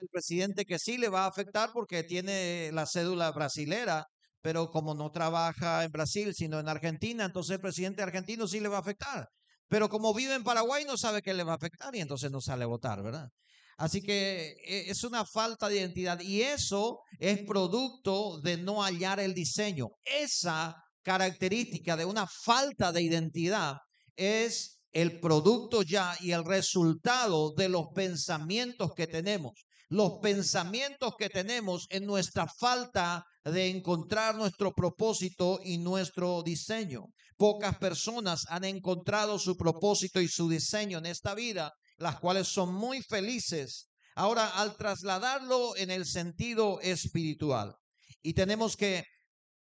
el presidente que sí le va a afectar porque tiene la cédula brasilera, pero como no trabaja en Brasil, sino en Argentina, entonces el presidente argentino sí le va a afectar. Pero como vive en Paraguay, no sabe que le va a afectar y entonces no sale a votar, ¿verdad? Así que eh, es una falta de identidad y eso es producto de no hallar el diseño. Esa característica de una falta de identidad es el producto ya y el resultado de los pensamientos que tenemos. Los pensamientos que tenemos en nuestra falta de encontrar nuestro propósito y nuestro diseño. Pocas personas han encontrado su propósito y su diseño en esta vida, las cuales son muy felices. Ahora, al trasladarlo en el sentido espiritual, y tenemos que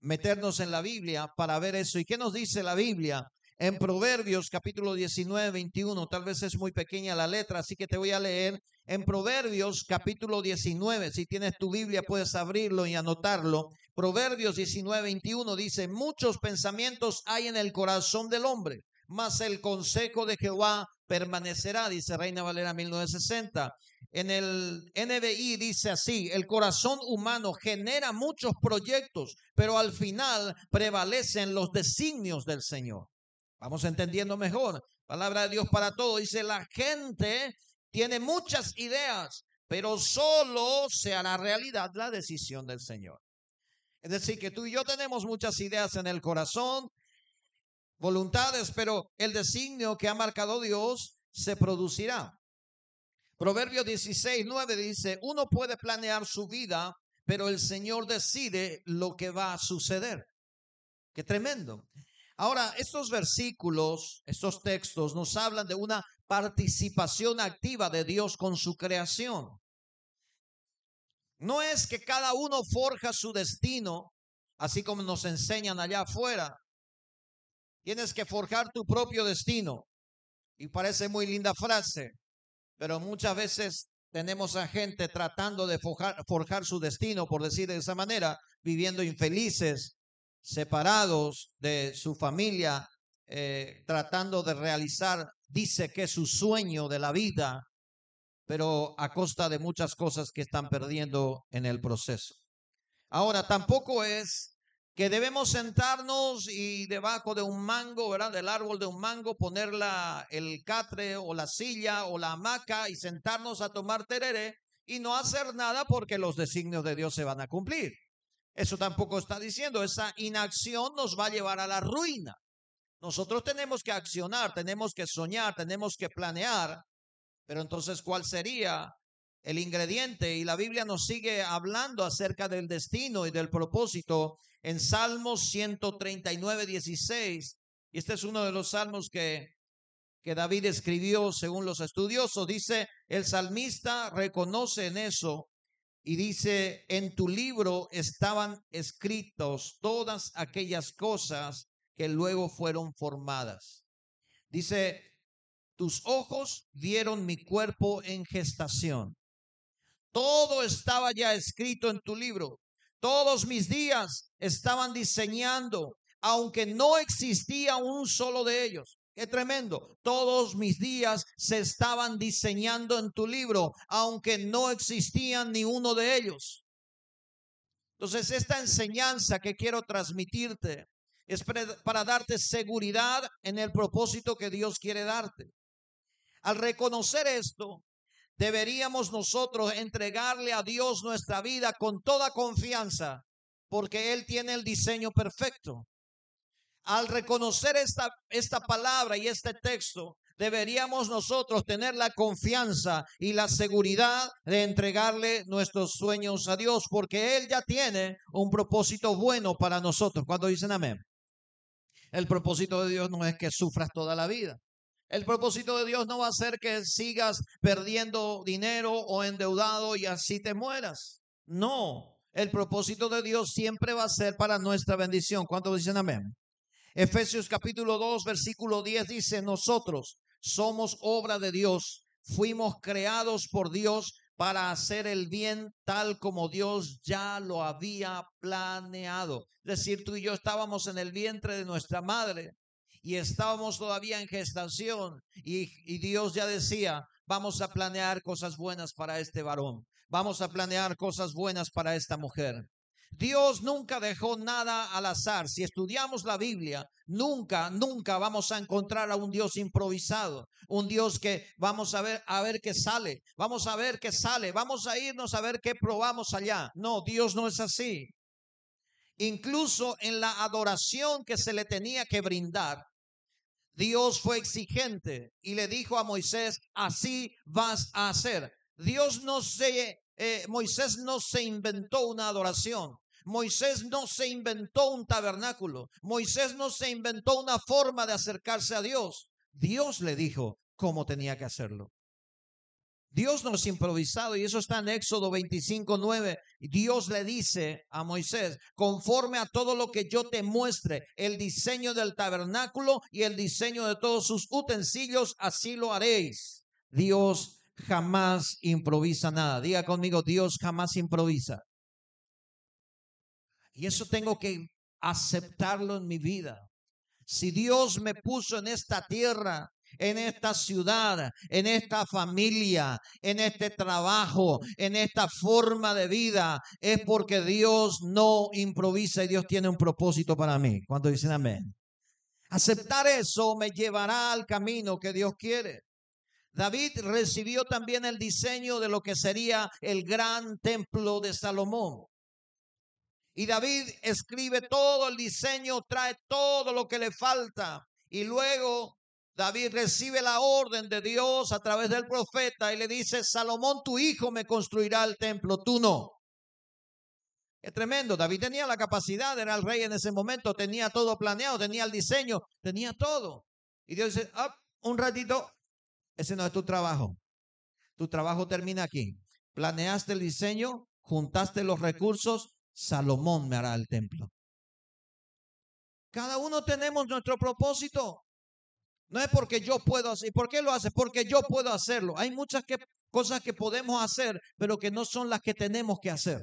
meternos en la Biblia para ver eso. ¿Y qué nos dice la Biblia? En Proverbios capítulo 19, 21, tal vez es muy pequeña la letra, así que te voy a leer. En Proverbios capítulo 19, si tienes tu Biblia puedes abrirlo y anotarlo. Proverbios 19, 21 dice, muchos pensamientos hay en el corazón del hombre, mas el consejo de Jehová permanecerá, dice Reina Valera 1960. En el NBI dice así, el corazón humano genera muchos proyectos, pero al final prevalecen los designios del Señor. Vamos entendiendo mejor. Palabra de Dios para todo. Dice, la gente tiene muchas ideas, pero solo se hará realidad la decisión del Señor. Es decir, que tú y yo tenemos muchas ideas en el corazón, voluntades, pero el designio que ha marcado Dios se producirá. Proverbio 16, 9 dice, uno puede planear su vida, pero el Señor decide lo que va a suceder. Qué tremendo. Ahora, estos versículos, estos textos nos hablan de una participación activa de Dios con su creación. No es que cada uno forja su destino, así como nos enseñan allá afuera. Tienes que forjar tu propio destino. Y parece muy linda frase, pero muchas veces tenemos a gente tratando de forjar, su destino, por decir de esa manera, viviendo infelices, separados de su familia, eh, tratando de realizar, dice que es su sueño de la vida, pero a costa de muchas cosas que están perdiendo en el proceso. Ahora, tampoco es que debemos sentarnos y debajo de un mango, ¿verdad? Del árbol de un mango, poner la, el catre o la silla o la hamaca y sentarnos a tomar tereré y no hacer nada porque los designios de Dios se van a cumplir. Eso tampoco está diciendo. Esa inacción nos va a llevar a la ruina. Nosotros tenemos que accionar, tenemos que soñar, tenemos que planear. Pero entonces, ¿cuál sería el ingrediente? Y la Biblia nos sigue hablando acerca del destino y del propósito en Salmos 139, 16. Y este es uno de los salmos que, que David escribió según los estudiosos. Dice, el salmista reconoce en eso y dice, en tu libro estaban escritos todas aquellas cosas que luego fueron formadas. Dice, tus ojos vieron mi cuerpo en gestación. Todo estaba ya escrito en tu libro. Todos mis días estaban diseñando, aunque no existía un solo de ellos. Qué tremendo. Todos mis días se estaban diseñando en tu libro, aunque no existían ni uno de ellos. Entonces, esta enseñanza que quiero transmitirte es para darte seguridad en el propósito que Dios quiere darte. Al reconocer esto, deberíamos nosotros entregarle a Dios nuestra vida con toda confianza, porque Él tiene el diseño perfecto al reconocer esta, esta palabra y este texto, deberíamos nosotros tener la confianza y la seguridad de entregarle nuestros sueños a Dios, porque Él ya tiene un propósito bueno para nosotros. Cuando dicen amén. El propósito de Dios no es que sufras toda la vida. El propósito de Dios no va a ser que sigas perdiendo dinero o endeudado y así te mueras. No, el propósito de Dios siempre va a ser para nuestra bendición. ¿Cuántos dicen amén? Efesios capítulo 2, versículo 10 dice, nosotros somos obra de Dios, fuimos creados por Dios para hacer el bien tal como Dios ya lo había planeado. Es decir, tú y yo estábamos en el vientre de nuestra madre y estábamos todavía en gestación y, y Dios ya decía, vamos a planear cosas buenas para este varón. vamos a planear cosas buenas para esta mujer. Dios nunca dejó nada al azar. Si estudiamos la Biblia, nunca, nunca vamos a encontrar a un Dios improvisado, un Dios que vamos a ver a ver qué sale, vamos a ver qué sale, vamos a irnos a ver qué probamos allá. No, Dios no es así. Incluso en la adoración que se le tenía que brindar, Dios fue exigente y le dijo a Moisés, así vas a hacer. Dios no se, eh, Moisés no se inventó una adoración. Moisés no se inventó un tabernáculo. Moisés no se inventó una forma de acercarse a Dios. Dios le dijo cómo tenía que hacerlo. Dios no es improvisado y eso está en Éxodo 25, 9. Dios le dice a Moisés, conforme a todo lo que yo te muestre, el diseño del tabernáculo y el diseño de todos sus utensilios, así lo haréis. Dios jamás improvisa nada. Diga conmigo, Dios jamás improvisa. Y eso tengo que aceptarlo en mi vida. Si Dios me puso en esta tierra, en esta ciudad, en esta familia, en este trabajo, en esta forma de vida, es porque Dios no improvisa y Dios tiene un propósito para mí. ¿Cuánto dicen amén? Aceptar eso me llevará al camino que Dios quiere. David recibió también el diseño de lo que sería el gran templo de Salomón. Y David escribe todo el diseño, trae todo lo que le falta. Y luego David recibe la orden de Dios a través del profeta y le dice, Salomón, tu hijo me construirá el templo, tú no. Es tremendo. David tenía la capacidad, era el rey en ese momento, tenía todo planeado, tenía el diseño, tenía todo. Y Dios dice, ah, un ratito, ese no es tu trabajo. Tu trabajo termina aquí. Planeaste el diseño, juntaste los recursos, Salomón me hará el templo. Cada uno tenemos nuestro propósito. No es porque yo puedo hacer. ¿Por qué lo hace? Porque yo puedo hacerlo. Hay muchas que, cosas que podemos hacer, pero que no son las que tenemos que hacer.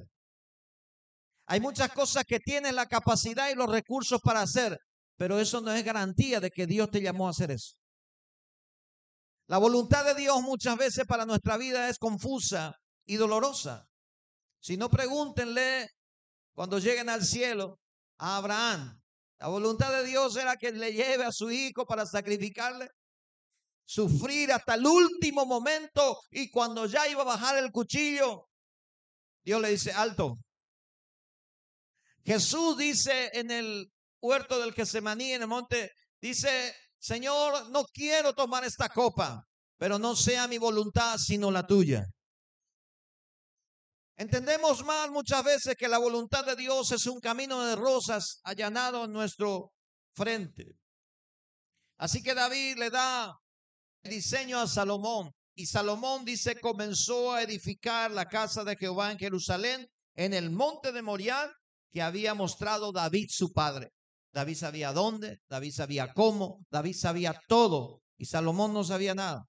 Hay muchas cosas que tienen la capacidad y los recursos para hacer, pero eso no es garantía de que Dios te llamó a hacer eso. La voluntad de Dios muchas veces para nuestra vida es confusa y dolorosa. Si no, pregúntenle cuando lleguen al cielo a Abraham. La voluntad de Dios era que le lleve a su hijo para sacrificarle, sufrir hasta el último momento y cuando ya iba a bajar el cuchillo, Dios le dice, alto. Jesús dice en el huerto del Getsemaní, en el monte, dice, Señor, no quiero tomar esta copa, pero no sea mi voluntad sino la tuya. Entendemos mal muchas veces que la voluntad de Dios es un camino de rosas allanado en nuestro frente. Así que David le da el diseño a Salomón y Salomón dice comenzó a edificar la casa de Jehová en Jerusalén en el monte de Moriah que había mostrado David su padre. David sabía dónde, David sabía cómo, David sabía todo y Salomón no sabía nada.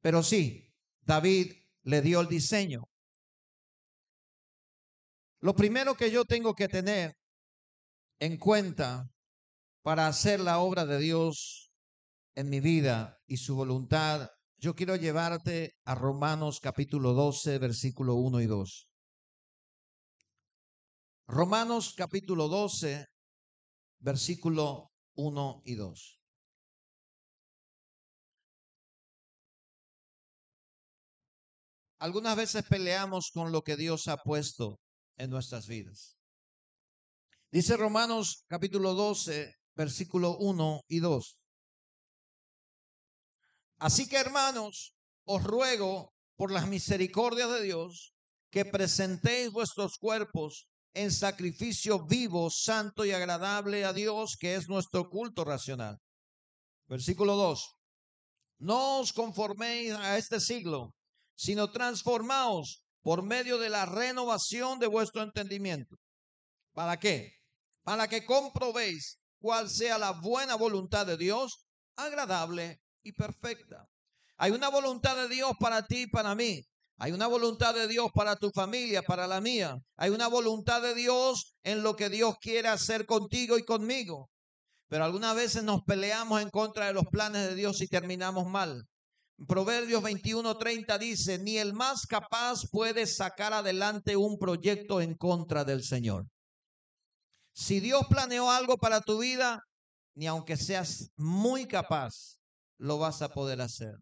Pero sí, David le dio el diseño. Lo primero que yo tengo que tener en cuenta para hacer la obra de Dios en mi vida y su voluntad, yo quiero llevarte a Romanos capítulo 12, versículo 1 y 2. Romanos capítulo 12, versículo 1 y 2. Algunas veces peleamos con lo que Dios ha puesto en nuestras vidas. Dice Romanos capítulo 12, versículo 1 y 2. Así que hermanos, os ruego por las misericordias de Dios que presentéis vuestros cuerpos en sacrificio vivo, santo y agradable a Dios, que es nuestro culto racional. Versículo 2. No os conforméis a este siglo, sino transformaos por medio de la renovación de vuestro entendimiento. ¿Para qué? Para que comprobéis cuál sea la buena voluntad de Dios, agradable y perfecta. Hay una voluntad de Dios para ti y para mí. Hay una voluntad de Dios para tu familia, para la mía. Hay una voluntad de Dios en lo que Dios quiere hacer contigo y conmigo. Pero algunas veces nos peleamos en contra de los planes de Dios y terminamos mal. Proverbios 21:30 dice, ni el más capaz puede sacar adelante un proyecto en contra del Señor. Si Dios planeó algo para tu vida, ni aunque seas muy capaz, lo vas a poder hacer.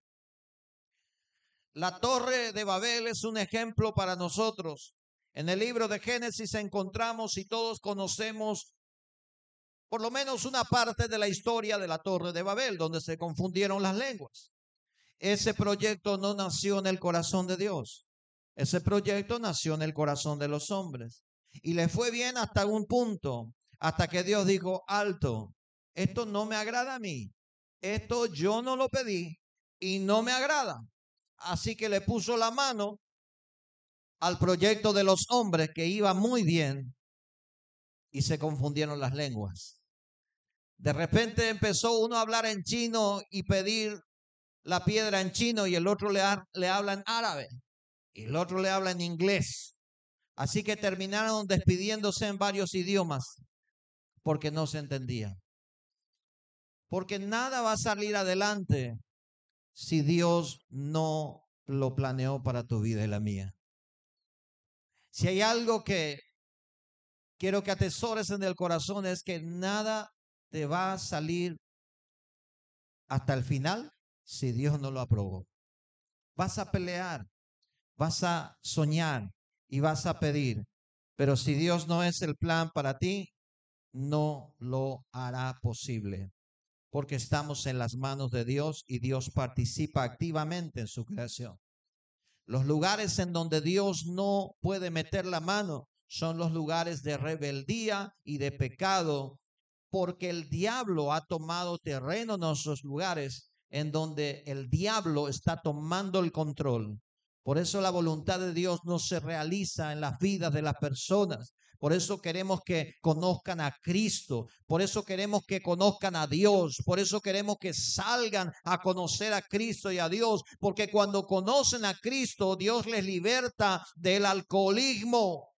La torre de Babel es un ejemplo para nosotros. En el libro de Génesis encontramos y todos conocemos por lo menos una parte de la historia de la torre de Babel, donde se confundieron las lenguas. Ese proyecto no nació en el corazón de Dios. Ese proyecto nació en el corazón de los hombres. Y le fue bien hasta un punto, hasta que Dios dijo, alto, esto no me agrada a mí. Esto yo no lo pedí y no me agrada. Así que le puso la mano al proyecto de los hombres que iba muy bien y se confundieron las lenguas. De repente empezó uno a hablar en chino y pedir la piedra en chino y el otro le, le habla en árabe y el otro le habla en inglés. Así que terminaron despidiéndose en varios idiomas porque no se entendía. Porque nada va a salir adelante si Dios no lo planeó para tu vida y la mía. Si hay algo que quiero que atesores en el corazón es que nada te va a salir hasta el final si Dios no lo aprobó. Vas a pelear, vas a soñar y vas a pedir, pero si Dios no es el plan para ti, no lo hará posible, porque estamos en las manos de Dios y Dios participa activamente en su creación. Los lugares en donde Dios no puede meter la mano son los lugares de rebeldía y de pecado, porque el diablo ha tomado terreno en esos lugares en donde el diablo está tomando el control. Por eso la voluntad de Dios no se realiza en las vidas de las personas. Por eso queremos que conozcan a Cristo. Por eso queremos que conozcan a Dios. Por eso queremos que salgan a conocer a Cristo y a Dios. Porque cuando conocen a Cristo, Dios les liberta del alcoholismo.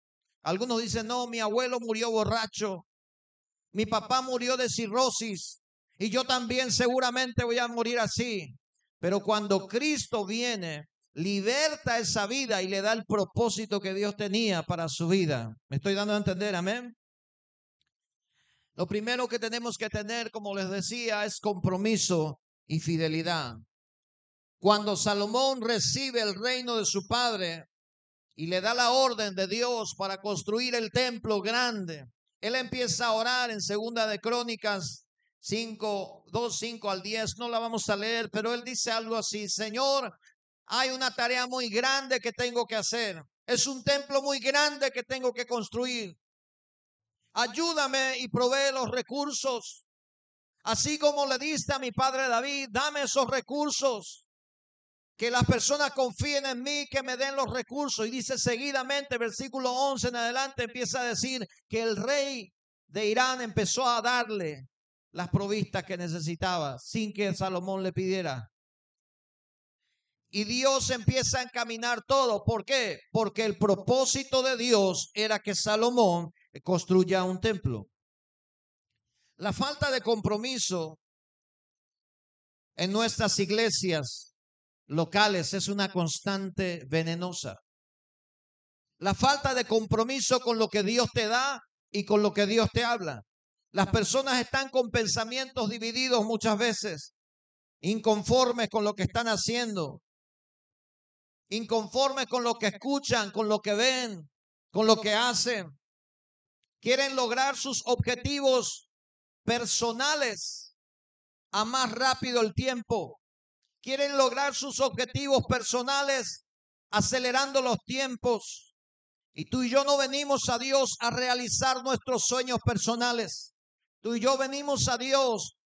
Algunos dicen, no, mi abuelo murió borracho. Mi papá murió de cirrosis. Y yo también seguramente voy a morir así. Pero cuando Cristo viene, liberta esa vida y le da el propósito que Dios tenía para su vida. ¿Me estoy dando a entender? Amén. Lo primero que tenemos que tener, como les decía, es compromiso y fidelidad. Cuando Salomón recibe el reino de su padre y le da la orden de Dios para construir el templo grande, él empieza a orar en segunda de Crónicas 5, 2, 5 al 10, no la vamos a leer, pero él dice algo así, Señor, hay una tarea muy grande que tengo que hacer. Es un templo muy grande que tengo que construir. Ayúdame y provee los recursos. Así como le diste a mi padre David, dame esos recursos. Que las personas confíen en mí, que me den los recursos. Y dice seguidamente, versículo 11 en adelante, empieza a decir que el rey de Irán empezó a darle las provistas que necesitaba sin que Salomón le pidiera. Y Dios empieza a encaminar todo. ¿Por qué? Porque el propósito de Dios era que Salomón construya un templo. La falta de compromiso en nuestras iglesias locales es una constante venenosa. La falta de compromiso con lo que Dios te da y con lo que Dios te habla. Las personas están con pensamientos divididos muchas veces, inconformes con lo que están haciendo, inconformes con lo que escuchan, con lo que ven, con lo que hacen. Quieren lograr sus objetivos personales a más rápido el tiempo. Quieren lograr sus objetivos personales acelerando los tiempos. Y tú y yo no venimos a Dios a realizar nuestros sueños personales. Tú y yo venimos a Dios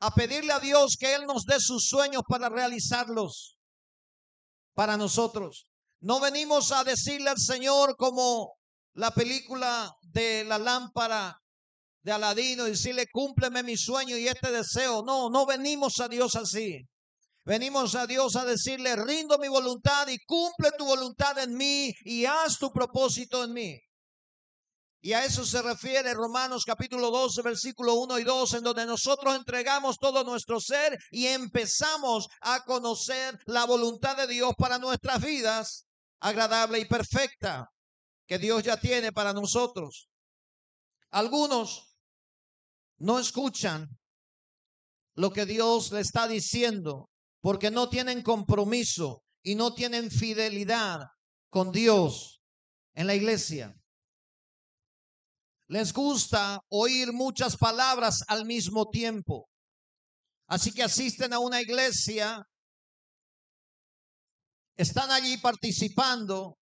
a pedirle a Dios que Él nos dé sus sueños para realizarlos para nosotros. No venimos a decirle al Señor como la película de la lámpara de Aladino y decirle, cúmpleme mi sueño y este deseo. No, no venimos a Dios así. Venimos a Dios a decirle, rindo mi voluntad y cumple tu voluntad en mí y haz tu propósito en mí. Y a eso se refiere Romanos capítulo 12, versículo 1 y 2, en donde nosotros entregamos todo nuestro ser y empezamos a conocer la voluntad de Dios para nuestras vidas, agradable y perfecta, que Dios ya tiene para nosotros. Algunos no escuchan lo que Dios le está diciendo porque no tienen compromiso y no tienen fidelidad con Dios en la iglesia. Les gusta oír muchas palabras al mismo tiempo. Así que asisten a una iglesia, están allí participando,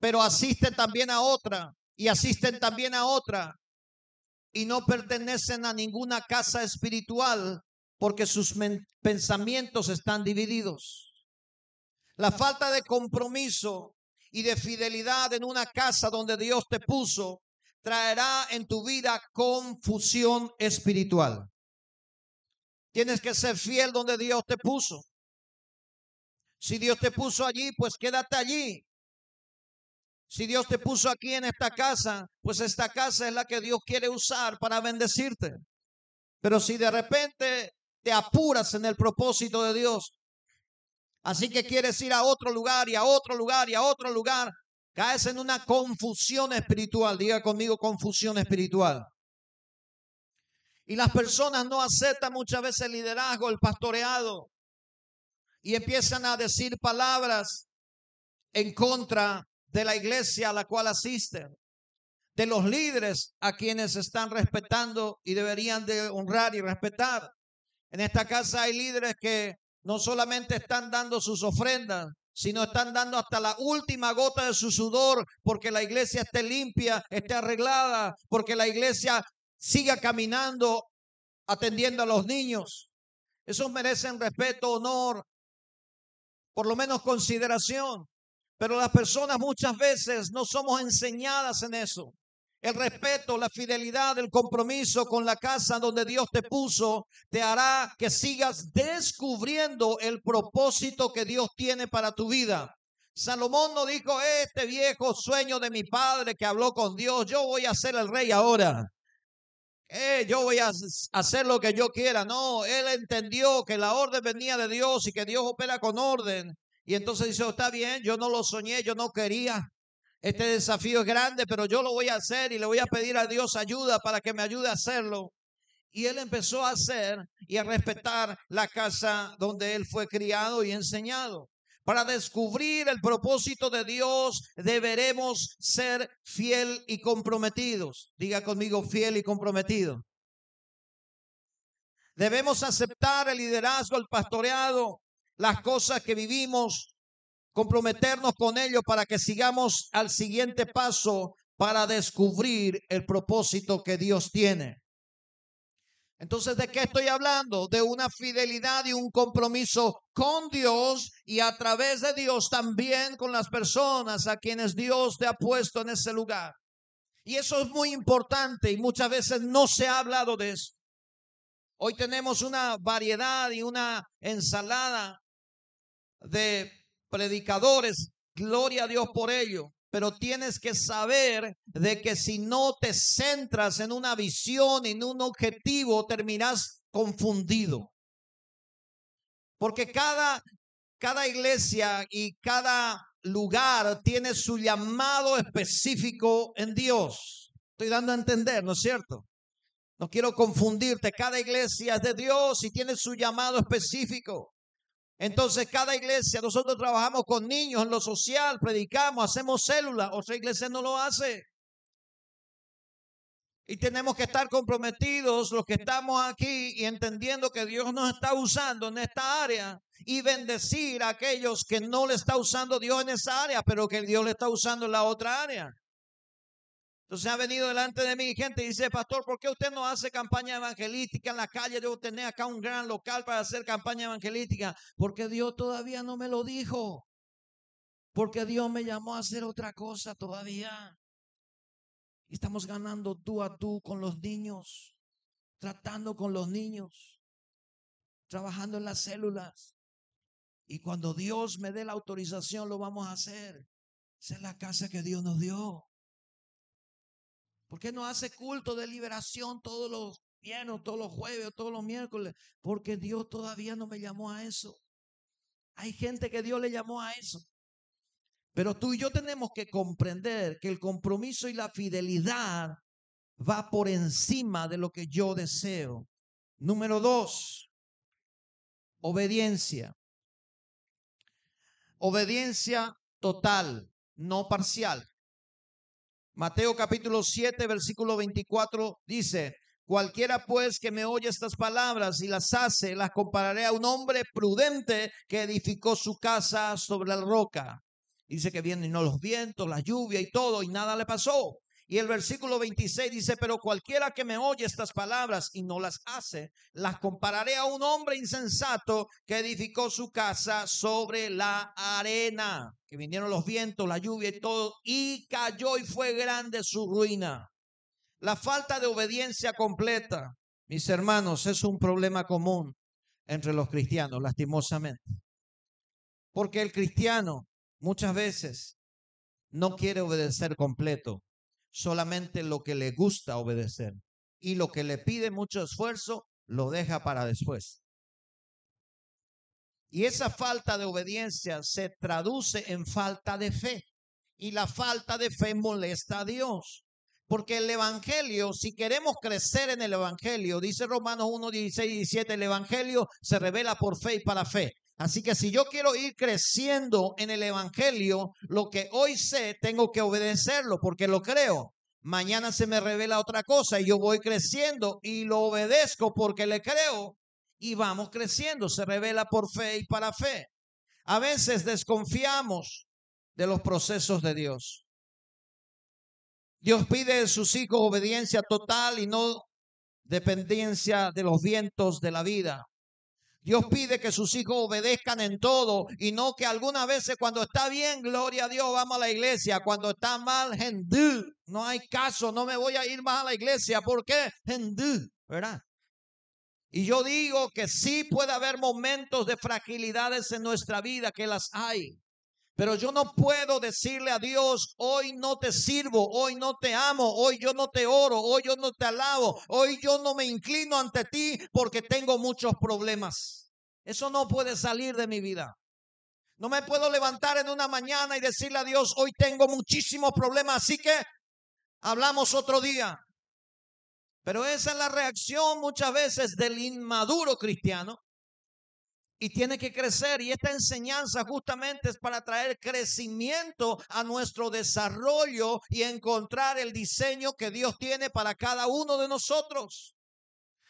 pero asisten también a otra y asisten también a otra y no pertenecen a ninguna casa espiritual porque sus pensamientos están divididos. La falta de compromiso y de fidelidad en una casa donde Dios te puso traerá en tu vida confusión espiritual. Tienes que ser fiel donde Dios te puso. Si Dios te puso allí, pues quédate allí. Si Dios te puso aquí en esta casa, pues esta casa es la que Dios quiere usar para bendecirte. Pero si de repente te apuras en el propósito de Dios, así que quieres ir a otro lugar y a otro lugar y a otro lugar, Caes en una confusión espiritual. Diga conmigo confusión espiritual. Y las personas no aceptan muchas veces el liderazgo, el pastoreado. Y empiezan a decir palabras en contra de la iglesia a la cual asisten. De los líderes a quienes están respetando y deberían de honrar y respetar. En esta casa hay líderes que no solamente están dando sus ofrendas, sino están dando hasta la última gota de su sudor porque la iglesia esté limpia, esté arreglada, porque la iglesia siga caminando atendiendo a los niños. Esos merecen respeto, honor, por lo menos consideración. Pero las personas muchas veces no somos enseñadas en eso. El respeto, la fidelidad, el compromiso con la casa donde Dios te puso te hará que sigas descubriendo el propósito que Dios tiene para tu vida. Salomón no dijo, este viejo sueño de mi padre que habló con Dios, yo voy a ser el rey ahora. Eh, yo voy a hacer lo que yo quiera. No, él entendió que la orden venía de Dios y que Dios opera con orden. Y entonces dice, está bien, yo no lo soñé, yo no quería. Este desafío es grande, pero yo lo voy a hacer y le voy a pedir a Dios ayuda para que me ayude a hacerlo. Y él empezó a hacer y a respetar la casa donde él fue criado y enseñado. Para descubrir el propósito de Dios deberemos ser fiel y comprometidos. Diga conmigo fiel y comprometido. Debemos aceptar el liderazgo, el pastoreado, las cosas que vivimos comprometernos con ellos para que sigamos al siguiente paso para descubrir el propósito que Dios tiene. Entonces, ¿de qué estoy hablando? De una fidelidad y un compromiso con Dios y a través de Dios también con las personas a quienes Dios te ha puesto en ese lugar. Y eso es muy importante y muchas veces no se ha hablado de eso. Hoy tenemos una variedad y una ensalada de predicadores, gloria a Dios por ello. Pero tienes que saber de que si no te centras en una visión, en un objetivo, terminas confundido. Porque cada, cada iglesia y cada lugar tiene su llamado específico en Dios. Estoy dando a entender, ¿no es cierto? No quiero confundirte. Cada iglesia es de Dios y tiene su llamado específico. Entonces, cada iglesia, nosotros trabajamos con niños en lo social, predicamos, hacemos células, otra iglesia no lo hace. Y tenemos que estar comprometidos los que estamos aquí y entendiendo que Dios nos está usando en esta área y bendecir a aquellos que no le está usando Dios en esa área, pero que Dios le está usando en la otra área. Entonces ha venido delante de mí gente y dice, pastor, ¿por qué usted no hace campaña evangelística en la calle? Debo tener acá un gran local para hacer campaña evangelística. Porque Dios todavía no me lo dijo. Porque Dios me llamó a hacer otra cosa todavía. estamos ganando tú a tú con los niños, tratando con los niños, trabajando en las células. Y cuando Dios me dé la autorización, lo vamos a hacer. Esa es la casa que Dios nos dio. ¿Por qué no hace culto de liberación todos los viernes, todos los jueves, todos los miércoles? Porque Dios todavía no me llamó a eso. Hay gente que Dios le llamó a eso. Pero tú y yo tenemos que comprender que el compromiso y la fidelidad va por encima de lo que yo deseo. Número dos, obediencia. Obediencia total, no parcial. Mateo capítulo 7, versículo 24 dice, Cualquiera pues que me oye estas palabras y las hace, las compararé a un hombre prudente que edificó su casa sobre la roca. Dice que vienen los vientos, la lluvia y todo, y nada le pasó. Y el versículo 26 dice, pero cualquiera que me oye estas palabras y no las hace, las compararé a un hombre insensato que edificó su casa sobre la arena, que vinieron los vientos, la lluvia y todo, y cayó y fue grande su ruina. La falta de obediencia completa, mis hermanos, es un problema común entre los cristianos, lastimosamente. Porque el cristiano muchas veces no quiere obedecer completo, solamente lo que le gusta obedecer. Y lo que le pide mucho esfuerzo, lo deja para después. Y esa falta de obediencia se traduce en falta de fe. Y la falta de fe molesta a Dios. Porque el Evangelio, si queremos crecer en el Evangelio, dice Romanos 1, 16 y 17, el Evangelio se revela por fe y para fe. Así que si yo quiero ir creciendo en el Evangelio, lo que hoy sé, tengo que obedecerlo porque lo creo. Mañana se me revela otra cosa y yo voy creciendo y lo obedezco porque le creo y vamos creciendo. Se revela por fe y para fe. A veces desconfiamos de los procesos de Dios. Dios pide de sus hijos obediencia total y no dependencia de los vientos de la vida. Dios pide que sus hijos obedezcan en todo y no que algunas veces cuando está bien, gloria a Dios, vamos a la iglesia. Cuando está mal, hendú. No hay caso, no me voy a ir más a la iglesia. ¿Por qué? ¿verdad? Y yo digo que sí puede haber momentos de fragilidades en nuestra vida, que las hay. Pero yo no puedo decirle a Dios, hoy no te sirvo, hoy no te amo, hoy yo no te oro, hoy yo no te alabo, hoy yo no me inclino ante ti porque tengo muchos problemas. Eso no puede salir de mi vida. No me puedo levantar en una mañana y decirle a Dios, hoy tengo muchísimos problemas, así que hablamos otro día. Pero esa es la reacción muchas veces del inmaduro cristiano y tiene que crecer. Y esta enseñanza justamente es para traer crecimiento a nuestro desarrollo y encontrar el diseño que Dios tiene para cada uno de nosotros.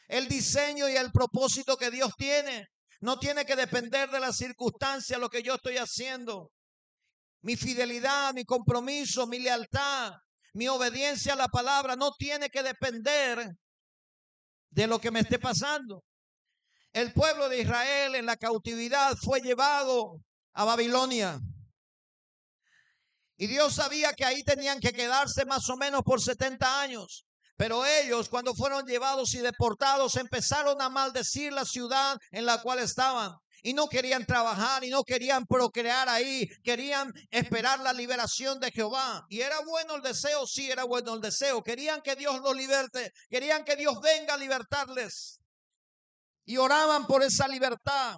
El diseño y el propósito que Dios tiene. No tiene que depender de las circunstancias lo que yo estoy haciendo. Mi fidelidad, mi compromiso, mi lealtad, mi obediencia a la palabra no tiene que depender de lo que me esté pasando. El pueblo de Israel en la cautividad fue llevado a Babilonia. Y Dios sabía que ahí tenían que quedarse más o menos por 70 años. Pero ellos, cuando fueron llevados y deportados, empezaron a maldecir la ciudad en la cual estaban. Y no querían trabajar y no querían procrear ahí. Querían esperar la liberación de Jehová. Y era bueno el deseo, sí, era bueno el deseo. Querían que Dios los liberte. Querían que Dios venga a libertarles y oraban por esa libertad.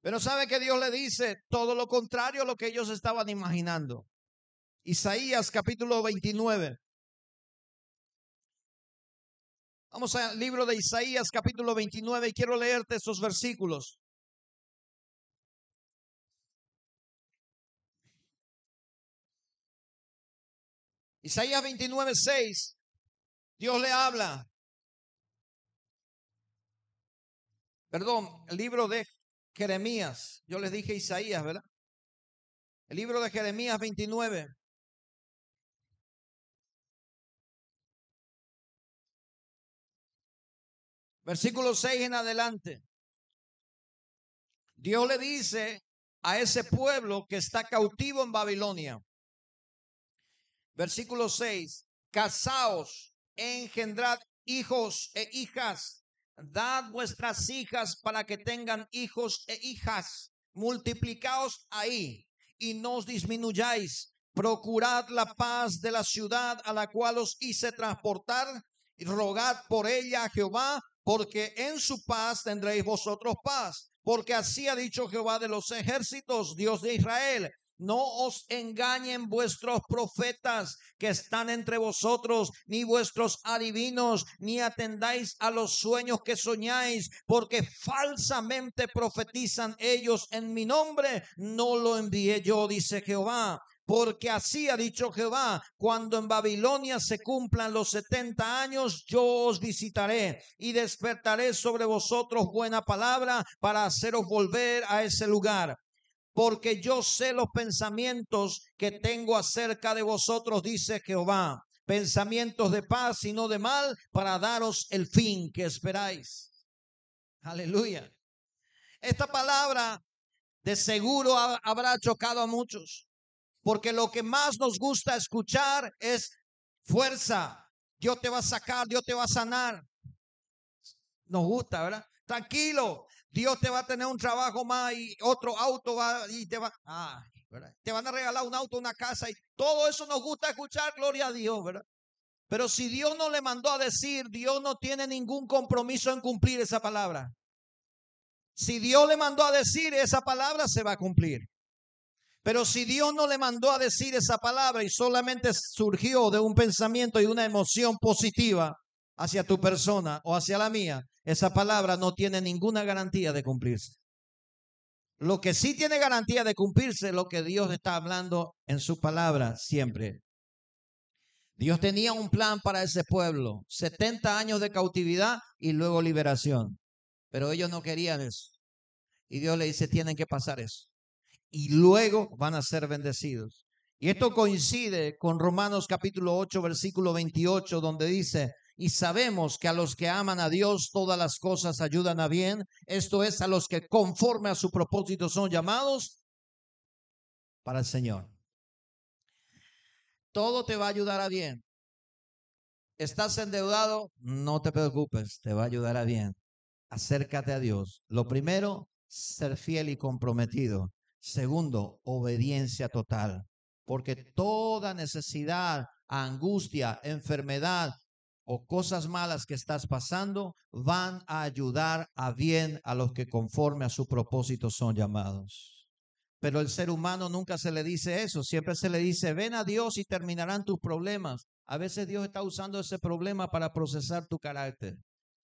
Pero sabe que Dios le dice todo lo contrario a lo que ellos estaban imaginando. Isaías capítulo 29. Vamos al libro de Isaías capítulo 29 y quiero leerte esos versículos. Isaías 29, 6. Dios le habla. Perdón, el libro de Jeremías. Yo les dije Isaías, ¿verdad? El libro de Jeremías 29. Versículo 6 en adelante. Dios le dice a ese pueblo que está cautivo en Babilonia. Versículo 6. Casaos, engendrad hijos e hijas Dad vuestras hijas para que tengan hijos e hijas. Multiplicaos ahí y no os disminuyáis. procurad la paz de la ciudad a la cual os hice transportar y rogad por ella a Jehová, porque en su paz tendréis vosotros paz. Porque así ha dicho Jehová de los ejércitos, Dios de Israel. No os engañen vuestros profetas que están entre vosotros, ni vuestros adivinos, ni atendáis a los sueños que soñáis, porque falsamente profetizan ellos en mi nombre. No lo envié yo, dice Jehová. Porque así ha dicho Jehová, cuando en Babilonia se cumplan los setenta años, yo os visitaré y despertaré sobre vosotros buena palabra para haceros volver a ese lugar porque yo sé los pensamientos que tengo acerca de vosotros, dice Jehová, pensamientos de paz y no de mal, para daros el fin que esperáis. Aleluya. Esta palabra de seguro habrá chocado a muchos, porque lo que más nos gusta escuchar es fuerza. Dios te va a sacar, Dios te va a sanar. Nos gusta, ¿verdad? Tranquilo, Dios te va a tener un trabajo más y otro auto va y te va, ah, te van a regalar un auto, una casa y todo eso nos gusta escuchar, gloria a Dios, ¿verdad? Pero si Dios no le mandó a decir, Dios no tiene ningún compromiso en cumplir esa palabra. Si Dios le mandó a decir esa palabra, se va a cumplir. Pero si Dios no le mandó a decir esa palabra y solamente surgió de un pensamiento y una emoción positiva hacia tu persona o hacia la mía, esa palabra no tiene ninguna garantía de cumplirse. Lo que sí tiene garantía de cumplirse es lo que Dios está hablando en su palabra siempre. Dios tenía un plan para ese pueblo, 70 años de cautividad y luego liberación. Pero ellos no querían eso. Y Dios le dice, tienen que pasar eso. Y luego van a ser bendecidos. Y esto coincide con Romanos capítulo 8, versículo 28, donde dice, y sabemos que a los que aman a Dios todas las cosas ayudan a bien. Esto es a los que conforme a su propósito son llamados para el Señor. Todo te va a ayudar a bien. ¿Estás endeudado? No te preocupes, te va a ayudar a bien. Acércate a Dios. Lo primero, ser fiel y comprometido. Segundo, obediencia total. Porque toda necesidad, angustia, enfermedad, o cosas malas que estás pasando van a ayudar a bien a los que conforme a su propósito son llamados. Pero el ser humano nunca se le dice eso, siempre se le dice, ven a Dios y terminarán tus problemas. A veces Dios está usando ese problema para procesar tu carácter.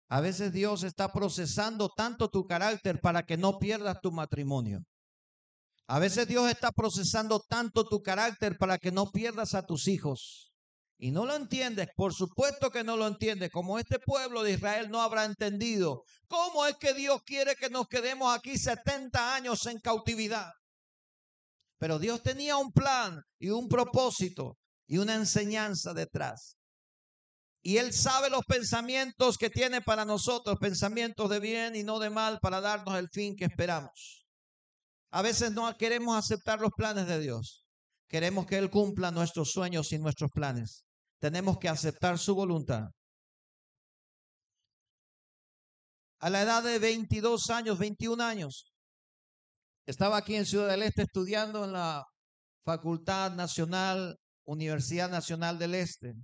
A veces Dios está procesando tanto tu carácter para que no pierdas tu matrimonio. A veces Dios está procesando tanto tu carácter para que no pierdas a tus hijos y no lo entiendes, por supuesto que no lo entiendes, como este pueblo de Israel no habrá entendido, ¿cómo es que Dios quiere que nos quedemos aquí 70 años en cautividad? Pero Dios tenía un plan y un propósito y una enseñanza detrás. Y Él sabe los pensamientos que tiene para nosotros, pensamientos de bien y no de mal, para darnos el fin que esperamos. A veces no queremos aceptar los planes de Dios. Queremos que Él cumpla nuestros sueños y nuestros planes tenemos que aceptar su voluntad. A la edad de 22 años, 21 años, estaba aquí en Ciudad del Este estudiando en la Facultad Nacional, Universidad Nacional del Este,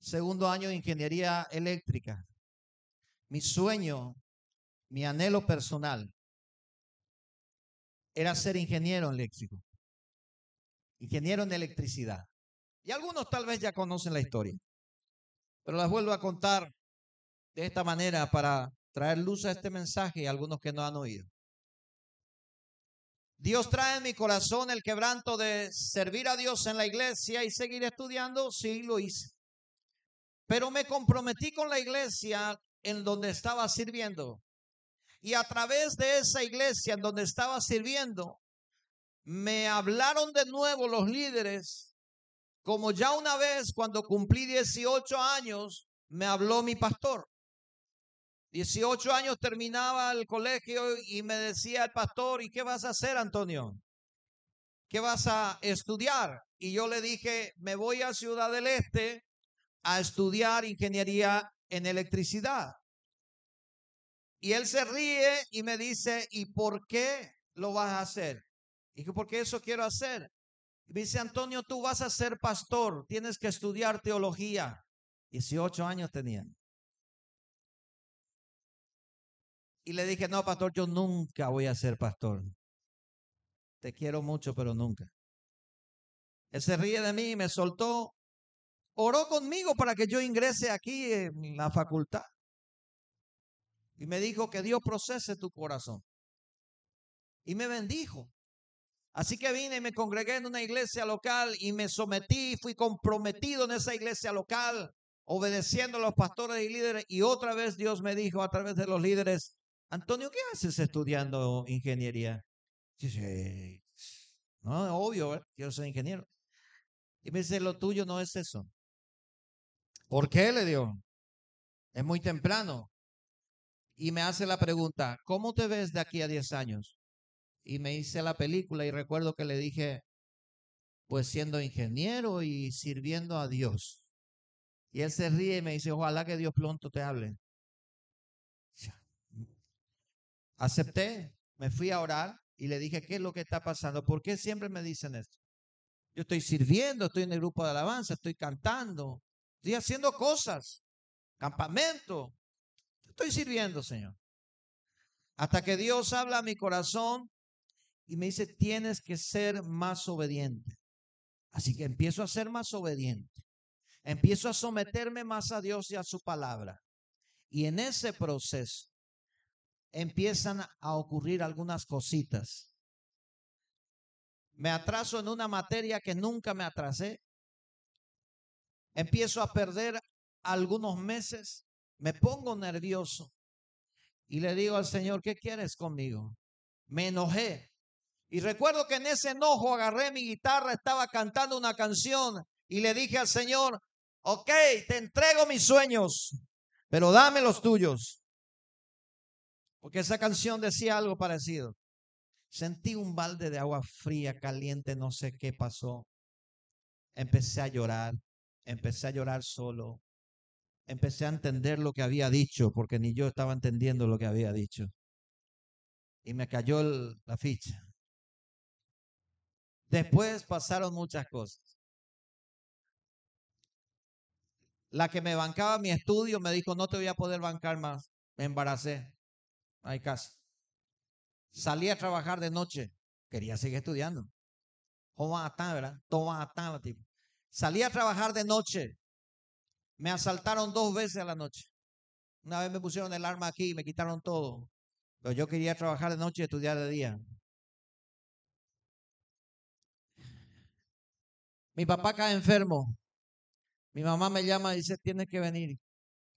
segundo año de Ingeniería Eléctrica. Mi sueño, mi anhelo personal era ser ingeniero eléctrico, ingeniero en electricidad. Y algunos tal vez ya conocen la historia, pero las vuelvo a contar de esta manera para traer luz a este mensaje a algunos que no han oído. Dios trae en mi corazón el quebranto de servir a Dios en la iglesia y seguir estudiando, sí lo hice. Pero me comprometí con la iglesia en donde estaba sirviendo. Y a través de esa iglesia en donde estaba sirviendo, me hablaron de nuevo los líderes como ya una vez cuando cumplí 18 años, me habló mi pastor. 18 años terminaba el colegio y me decía el pastor, ¿y qué vas a hacer, Antonio? ¿Qué vas a estudiar? Y yo le dije, me voy a Ciudad del Este a estudiar ingeniería en electricidad. Y él se ríe y me dice, ¿y por qué lo vas a hacer? Y dije, porque eso quiero hacer. Dice, Antonio, tú vas a ser pastor, tienes que estudiar teología. 18 años tenía. Y le dije, no, pastor, yo nunca voy a ser pastor. Te quiero mucho, pero nunca. Él se ríe de mí y me soltó. Oró conmigo para que yo ingrese aquí en la facultad. Y me dijo que Dios procese tu corazón. Y me bendijo. Así que vine y me congregué en una iglesia local y me sometí, fui comprometido en esa iglesia local, obedeciendo a los pastores y líderes. Y otra vez Dios me dijo a través de los líderes, Antonio, ¿qué haces estudiando ingeniería? Dice, no, obvio, quiero ser ingeniero. Y me dice, lo tuyo no es eso. ¿Por qué? Le dio. Es muy temprano. Y me hace la pregunta, ¿cómo te ves de aquí a 10 años? Y me hice la película y recuerdo que le dije, pues siendo ingeniero y sirviendo a Dios. Y él se ríe y me dice, ojalá que Dios pronto te hable. Acepté, me fui a orar y le dije, ¿qué es lo que está pasando? ¿Por qué siempre me dicen esto? Yo estoy sirviendo, estoy en el grupo de alabanza, estoy cantando, estoy haciendo cosas, campamento. Estoy sirviendo, Señor. Hasta que Dios habla a mi corazón y me dice, tienes que ser más obediente. Así que empiezo a ser más obediente. Empiezo a someterme más a Dios y a su palabra. Y en ese proceso empiezan a ocurrir algunas cositas. Me atraso en una materia que nunca me atrasé. Empiezo a perder algunos meses. Me pongo nervioso. Y le digo al Señor, ¿qué quieres conmigo? Me enojé. Y recuerdo que en ese enojo agarré mi guitarra, estaba cantando una canción y le dije al Señor, ok, te entrego mis sueños, pero dame los tuyos. Porque esa canción decía algo parecido. Sentí un balde de agua fría, caliente, no sé qué pasó. Empecé a llorar, empecé a llorar solo. Empecé a entender lo que había dicho, porque ni yo estaba entendiendo lo que había dicho. Y me cayó la ficha. Después pasaron muchas cosas. La que me bancaba mi estudio me dijo, no te voy a poder bancar más. Me embaracé hay caso. Salí a trabajar de noche, quería seguir estudiando. Toma ¿verdad? Toma tipo. Salí a trabajar de noche. Me asaltaron dos veces a la noche. Una vez me pusieron el arma aquí y me quitaron todo. Pero yo quería trabajar de noche y estudiar de día. Mi papá cae enfermo. Mi mamá me llama y dice, tienes que venir.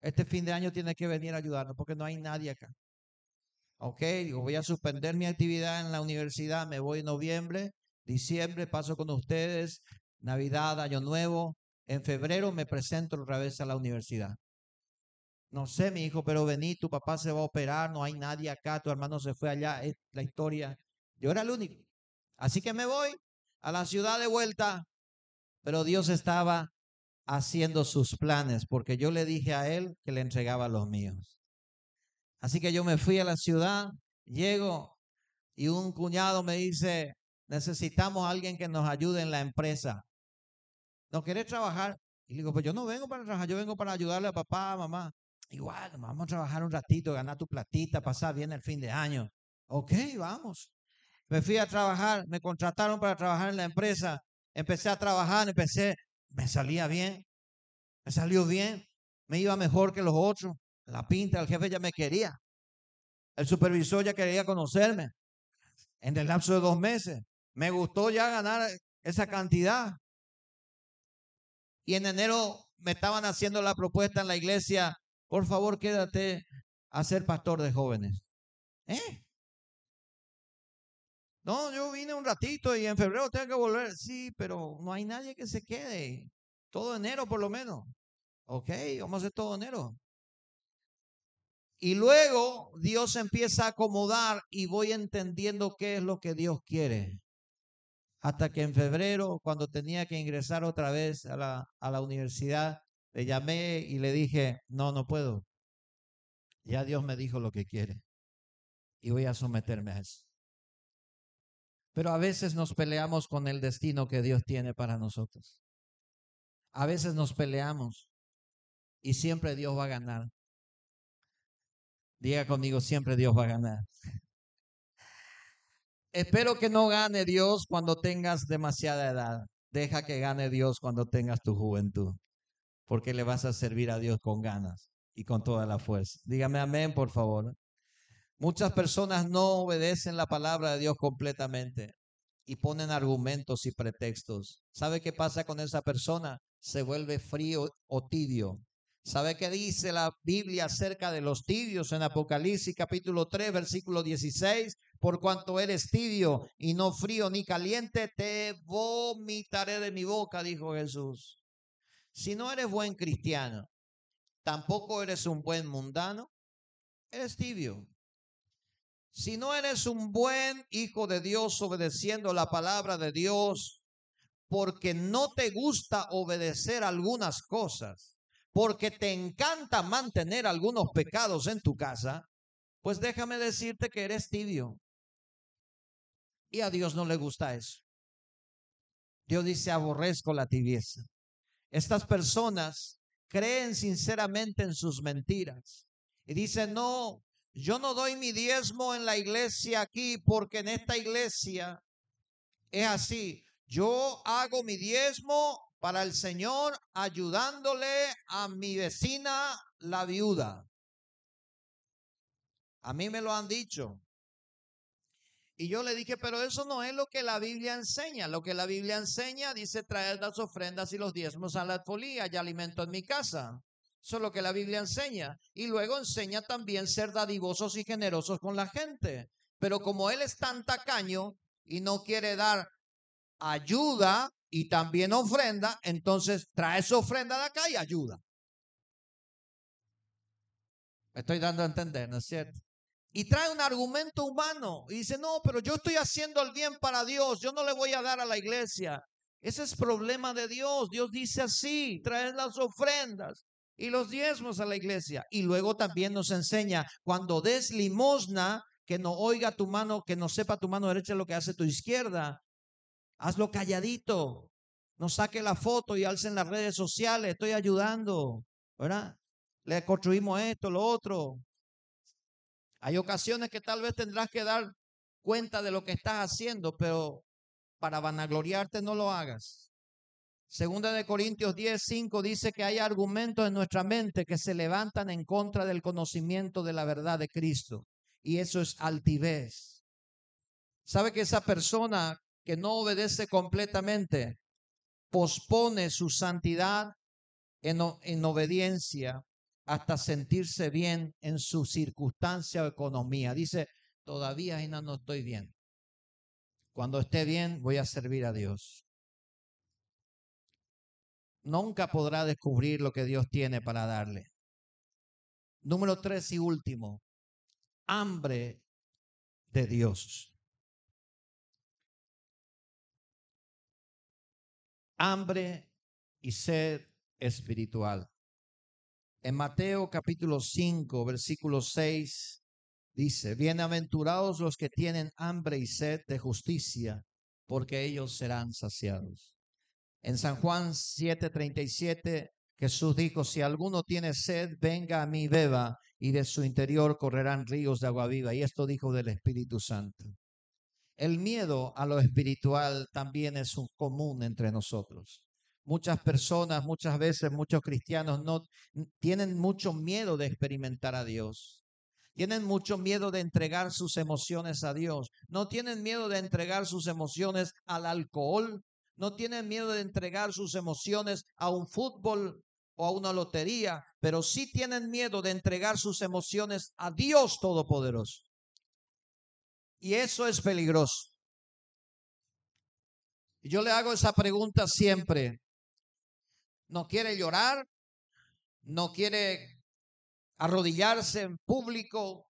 Este fin de año tienes que venir a ayudarnos porque no hay nadie acá. Ok, digo, voy a suspender mi actividad en la universidad, me voy en noviembre, diciembre, paso con ustedes, Navidad, Año Nuevo. En febrero me presento otra vez a la universidad. No sé, mi hijo, pero vení, tu papá se va a operar, no hay nadie acá, tu hermano se fue allá, es la historia. Yo era el único. Así que me voy a la ciudad de vuelta, pero Dios estaba haciendo sus planes, porque yo le dije a él que le entregaba los míos. Así que yo me fui a la ciudad, llego y un cuñado me dice, necesitamos a alguien que nos ayude en la empresa. ¿No quiere trabajar? Y le digo, pues yo no vengo para trabajar, yo vengo para ayudarle a papá, mamá. Igual, vamos a trabajar un ratito, ganar tu platita, pasar bien el fin de año. Ok, vamos. Me fui a trabajar, me contrataron para trabajar en la empresa. Empecé a trabajar, empecé, me salía bien, me salió bien, me iba mejor que los otros. La pinta, el jefe ya me quería. El supervisor ya quería conocerme. En el lapso de dos meses. Me gustó ya ganar esa cantidad. Y en enero me estaban haciendo la propuesta en la iglesia, por favor quédate a ser pastor de jóvenes. ¿Eh? No, yo vine un ratito y en febrero tengo que volver. Sí, pero no hay nadie que se quede. Todo enero por lo menos. Ok, vamos a hacer todo enero. Y luego Dios empieza a acomodar y voy entendiendo qué es lo que Dios quiere. Hasta que en febrero, cuando tenía que ingresar otra vez a la, a la universidad, le llamé y le dije, no, no puedo. Ya Dios me dijo lo que quiere. Y voy a someterme a eso. Pero a veces nos peleamos con el destino que Dios tiene para nosotros. A veces nos peleamos y siempre Dios va a ganar. Diga conmigo, siempre Dios va a ganar. Espero que no gane Dios cuando tengas demasiada edad. Deja que gane Dios cuando tengas tu juventud, porque le vas a servir a Dios con ganas y con toda la fuerza. Dígame amén, por favor. Muchas personas no obedecen la palabra de Dios completamente y ponen argumentos y pretextos. ¿Sabe qué pasa con esa persona? Se vuelve frío o tibio. ¿Sabe qué dice la Biblia acerca de los tibios en Apocalipsis capítulo 3, versículo 16? Por cuanto eres tibio y no frío ni caliente, te vomitaré de mi boca, dijo Jesús. Si no eres buen cristiano, tampoco eres un buen mundano, eres tibio. Si no eres un buen hijo de Dios obedeciendo la palabra de Dios, porque no te gusta obedecer algunas cosas, porque te encanta mantener algunos pecados en tu casa, pues déjame decirte que eres tibio. Y a Dios no le gusta eso. Dios dice, aborrezco la tibieza. Estas personas creen sinceramente en sus mentiras y dicen, no, yo no doy mi diezmo en la iglesia aquí porque en esta iglesia es así. Yo hago mi diezmo para el Señor ayudándole a mi vecina, la viuda. A mí me lo han dicho. Y yo le dije, pero eso no es lo que la Biblia enseña. Lo que la Biblia enseña dice traer las ofrendas y los diezmos a la folía y alimento en mi casa. Eso es lo que la Biblia enseña. Y luego enseña también ser dadivosos y generosos con la gente. Pero como él es tan tacaño y no quiere dar ayuda y también ofrenda, entonces trae su ofrenda de acá y ayuda. Estoy dando a entender, ¿no es cierto? Y trae un argumento humano y dice, no, pero yo estoy haciendo el bien para Dios, yo no le voy a dar a la iglesia. Ese es problema de Dios. Dios dice así, trae las ofrendas y los diezmos a la iglesia. Y luego también nos enseña, cuando des limosna, que no oiga tu mano, que no sepa tu mano derecha lo que hace tu izquierda. Hazlo calladito. No saque la foto y alce en las redes sociales. Estoy ayudando. ¿Verdad? Le construimos esto, lo otro. Hay ocasiones que tal vez tendrás que dar cuenta de lo que estás haciendo, pero para vanagloriarte no lo hagas. Segunda de Corintios 10, 5 dice que hay argumentos en nuestra mente que se levantan en contra del conocimiento de la verdad de Cristo. Y eso es altivez. ¿Sabe que esa persona que no obedece completamente pospone su santidad en, en obediencia hasta sentirse bien en su circunstancia o economía? Dice, todavía no estoy bien. Cuando esté bien, voy a servir a Dios nunca podrá descubrir lo que Dios tiene para darle. Número tres y último, hambre de Dios. Hambre y sed espiritual. En Mateo capítulo 5, versículo 6, dice, bienaventurados los que tienen hambre y sed de justicia, porque ellos serán saciados. En San Juan 7:37 Jesús dijo, si alguno tiene sed, venga a mí, beba, y de su interior correrán ríos de agua viva. Y esto dijo del Espíritu Santo. El miedo a lo espiritual también es un común entre nosotros. Muchas personas, muchas veces, muchos cristianos no tienen mucho miedo de experimentar a Dios. Tienen mucho miedo de entregar sus emociones a Dios. No tienen miedo de entregar sus emociones al alcohol, no tienen miedo de entregar sus emociones a un fútbol o a una lotería, pero sí tienen miedo de entregar sus emociones a Dios Todopoderoso. Y eso es peligroso. Yo le hago esa pregunta siempre. ¿No quiere llorar? ¿No quiere arrodillarse en público,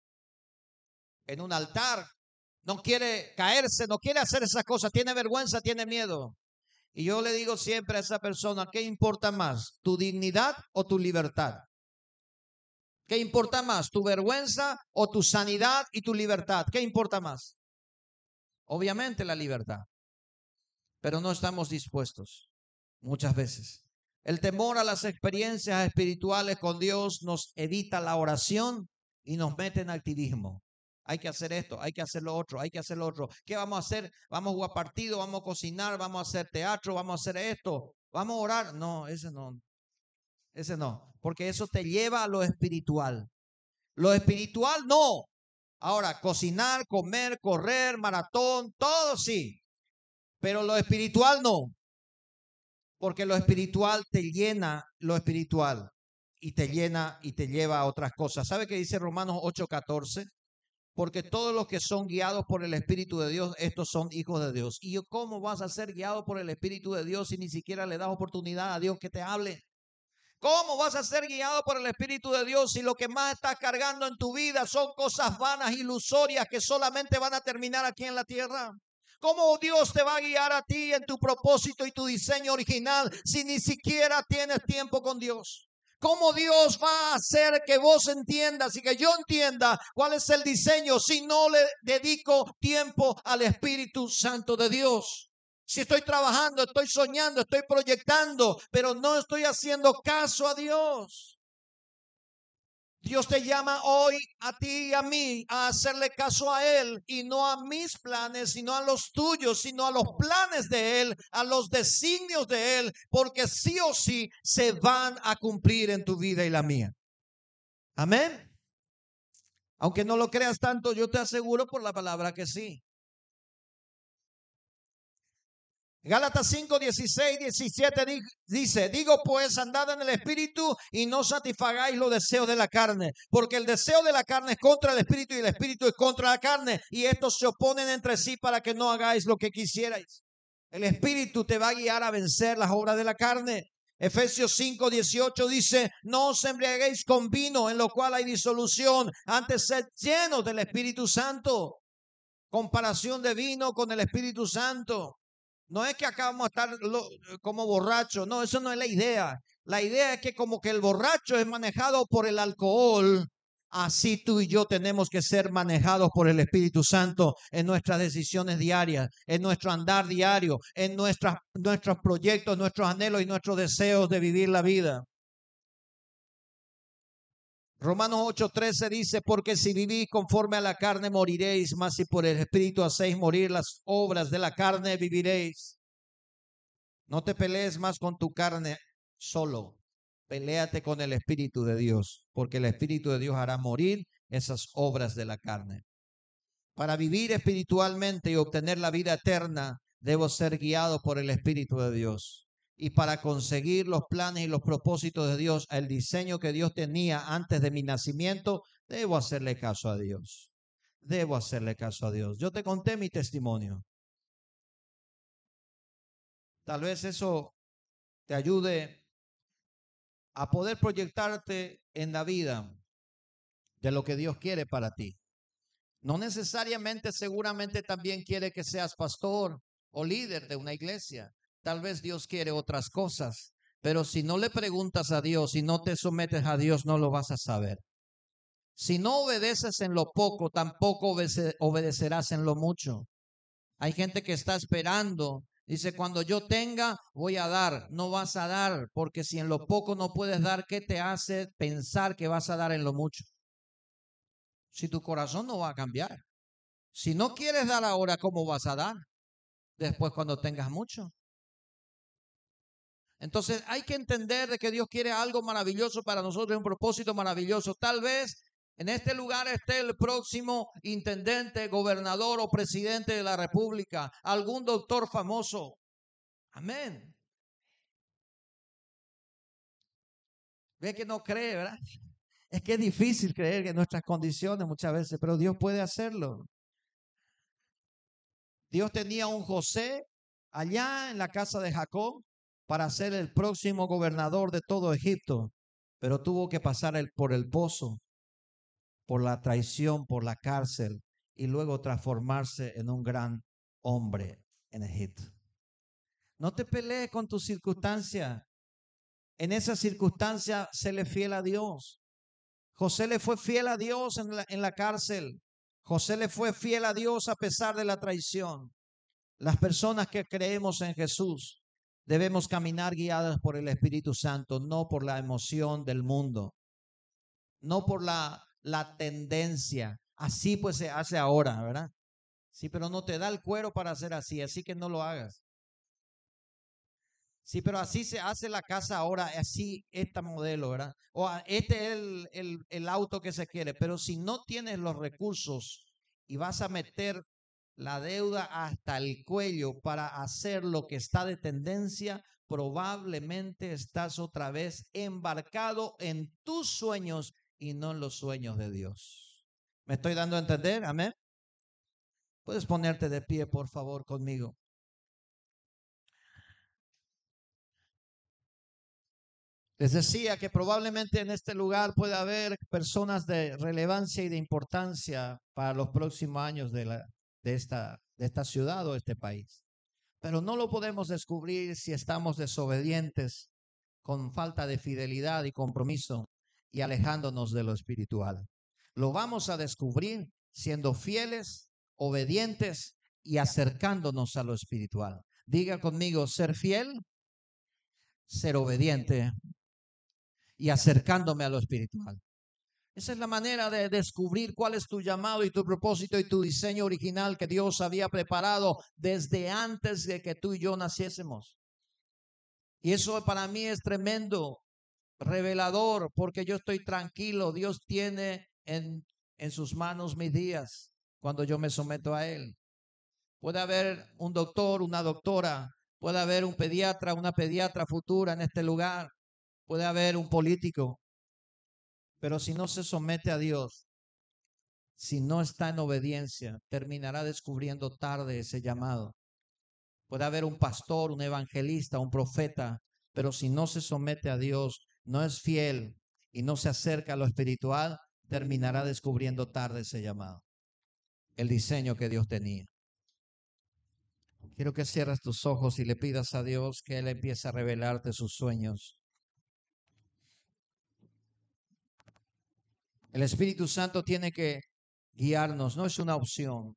en un altar? ¿No quiere caerse? ¿No quiere hacer esas cosas? ¿Tiene vergüenza? ¿Tiene miedo? Y yo le digo siempre a esa persona, ¿qué importa más? ¿Tu dignidad o tu libertad? ¿Qué importa más? ¿Tu vergüenza o tu sanidad y tu libertad? ¿Qué importa más? Obviamente la libertad. Pero no estamos dispuestos muchas veces. El temor a las experiencias espirituales con Dios nos evita la oración y nos mete en activismo. Hay que hacer esto, hay que hacer lo otro, hay que hacer lo otro. ¿Qué vamos a hacer? Vamos a jugar partido, vamos a cocinar, vamos a hacer teatro, vamos a hacer esto, vamos a orar. No, ese no. Ese no, porque eso te lleva a lo espiritual. Lo espiritual no. Ahora, cocinar, comer, correr, maratón, todo sí. Pero lo espiritual no. Porque lo espiritual te llena lo espiritual y te llena y te lleva a otras cosas. ¿Sabe qué dice Romanos 8:14? Porque todos los que son guiados por el Espíritu de Dios, estos son hijos de Dios. ¿Y cómo vas a ser guiado por el Espíritu de Dios si ni siquiera le das oportunidad a Dios que te hable? ¿Cómo vas a ser guiado por el Espíritu de Dios si lo que más estás cargando en tu vida son cosas vanas, ilusorias que solamente van a terminar aquí en la tierra? ¿Cómo Dios te va a guiar a ti en tu propósito y tu diseño original si ni siquiera tienes tiempo con Dios? ¿Cómo Dios va a hacer que vos entiendas y que yo entienda cuál es el diseño si no le dedico tiempo al Espíritu Santo de Dios? Si estoy trabajando, estoy soñando, estoy proyectando, pero no estoy haciendo caso a Dios. Dios te llama hoy a ti y a mí a hacerle caso a Él y no a mis planes, sino a los tuyos, sino a los planes de Él, a los designios de Él, porque sí o sí se van a cumplir en tu vida y la mía. Amén. Aunque no lo creas tanto, yo te aseguro por la palabra que sí. Gálatas 5, 16, 17 dice, digo pues, andad en el espíritu y no satisfagáis los deseos de la carne, porque el deseo de la carne es contra el espíritu y el espíritu es contra la carne, y estos se oponen entre sí para que no hagáis lo que quisierais. El espíritu te va a guiar a vencer las obras de la carne. Efesios 5, 18 dice, no os embriaguéis con vino en lo cual hay disolución, antes sed llenos del Espíritu Santo. Comparación de vino con el Espíritu Santo. No es que acá vamos a estar como borrachos, no, eso no es la idea. La idea es que como que el borracho es manejado por el alcohol, así tú y yo tenemos que ser manejados por el Espíritu Santo en nuestras decisiones diarias, en nuestro andar diario, en nuestras, nuestros proyectos, nuestros anhelos y nuestros deseos de vivir la vida. Romanos 8:13 dice, porque si vivís conforme a la carne moriréis, mas si por el Espíritu hacéis morir las obras de la carne, viviréis. No te pelees más con tu carne solo, peléate con el Espíritu de Dios, porque el Espíritu de Dios hará morir esas obras de la carne. Para vivir espiritualmente y obtener la vida eterna, debo ser guiado por el Espíritu de Dios y para conseguir los planes y los propósitos de Dios, el diseño que Dios tenía antes de mi nacimiento, debo hacerle caso a Dios. Debo hacerle caso a Dios. Yo te conté mi testimonio. Tal vez eso te ayude a poder proyectarte en la vida de lo que Dios quiere para ti. No necesariamente, seguramente también quiere que seas pastor o líder de una iglesia. Tal vez Dios quiere otras cosas, pero si no le preguntas a Dios y no te sometes a Dios, no lo vas a saber. Si no obedeces en lo poco, tampoco obedecerás en lo mucho. Hay gente que está esperando. Dice, cuando yo tenga, voy a dar. No vas a dar, porque si en lo poco no puedes dar, ¿qué te hace pensar que vas a dar en lo mucho? Si tu corazón no va a cambiar. Si no quieres dar ahora, ¿cómo vas a dar? Después cuando tengas mucho. Entonces hay que entender de que Dios quiere algo maravilloso para nosotros, un propósito maravilloso. Tal vez en este lugar esté el próximo intendente, gobernador o presidente de la República, algún doctor famoso. Amén. Ve que no cree, ¿verdad? Es que es difícil creer que nuestras condiciones muchas veces, pero Dios puede hacerlo. Dios tenía un José allá en la casa de Jacob para ser el próximo gobernador de todo Egipto, pero tuvo que pasar por el pozo, por la traición, por la cárcel y luego transformarse en un gran hombre en Egipto. No te pelees con tu circunstancia. En esa circunstancia, se le fiel a Dios. José le fue fiel a Dios en la, en la cárcel. José le fue fiel a Dios a pesar de la traición. Las personas que creemos en Jesús debemos caminar guiadas por el Espíritu Santo, no por la emoción del mundo, no por la, la tendencia. Así pues se hace ahora, ¿verdad? Sí, pero no te da el cuero para hacer así, así que no lo hagas. Sí, pero así se hace la casa ahora, así este modelo, ¿verdad? O este es el, el, el auto que se quiere, pero si no tienes los recursos y vas a meter la deuda hasta el cuello para hacer lo que está de tendencia, probablemente estás otra vez embarcado en tus sueños y no en los sueños de Dios. ¿Me estoy dando a entender? Amén. Puedes ponerte de pie, por favor, conmigo. Les decía que probablemente en este lugar puede haber personas de relevancia y de importancia para los próximos años de, la, de, esta, de esta ciudad o este país. Pero no lo podemos descubrir si estamos desobedientes, con falta de fidelidad y compromiso y alejándonos de lo espiritual. Lo vamos a descubrir siendo fieles, obedientes y acercándonos a lo espiritual. Diga conmigo, ser fiel, ser obediente y acercándome a lo espiritual. Esa es la manera de descubrir cuál es tu llamado y tu propósito y tu diseño original que Dios había preparado desde antes de que tú y yo naciésemos. Y eso para mí es tremendo, revelador, porque yo estoy tranquilo. Dios tiene en, en sus manos mis días cuando yo me someto a Él. Puede haber un doctor, una doctora, puede haber un pediatra, una pediatra futura en este lugar puede haber un político, pero si no se somete a Dios, si no está en obediencia, terminará descubriendo tarde ese llamado. Puede haber un pastor, un evangelista, un profeta, pero si no se somete a Dios, no es fiel y no se acerca a lo espiritual, terminará descubriendo tarde ese llamado, el diseño que Dios tenía. Quiero que cierres tus ojos y le pidas a Dios que Él empiece a revelarte sus sueños. El Espíritu Santo tiene que guiarnos, no es una opción.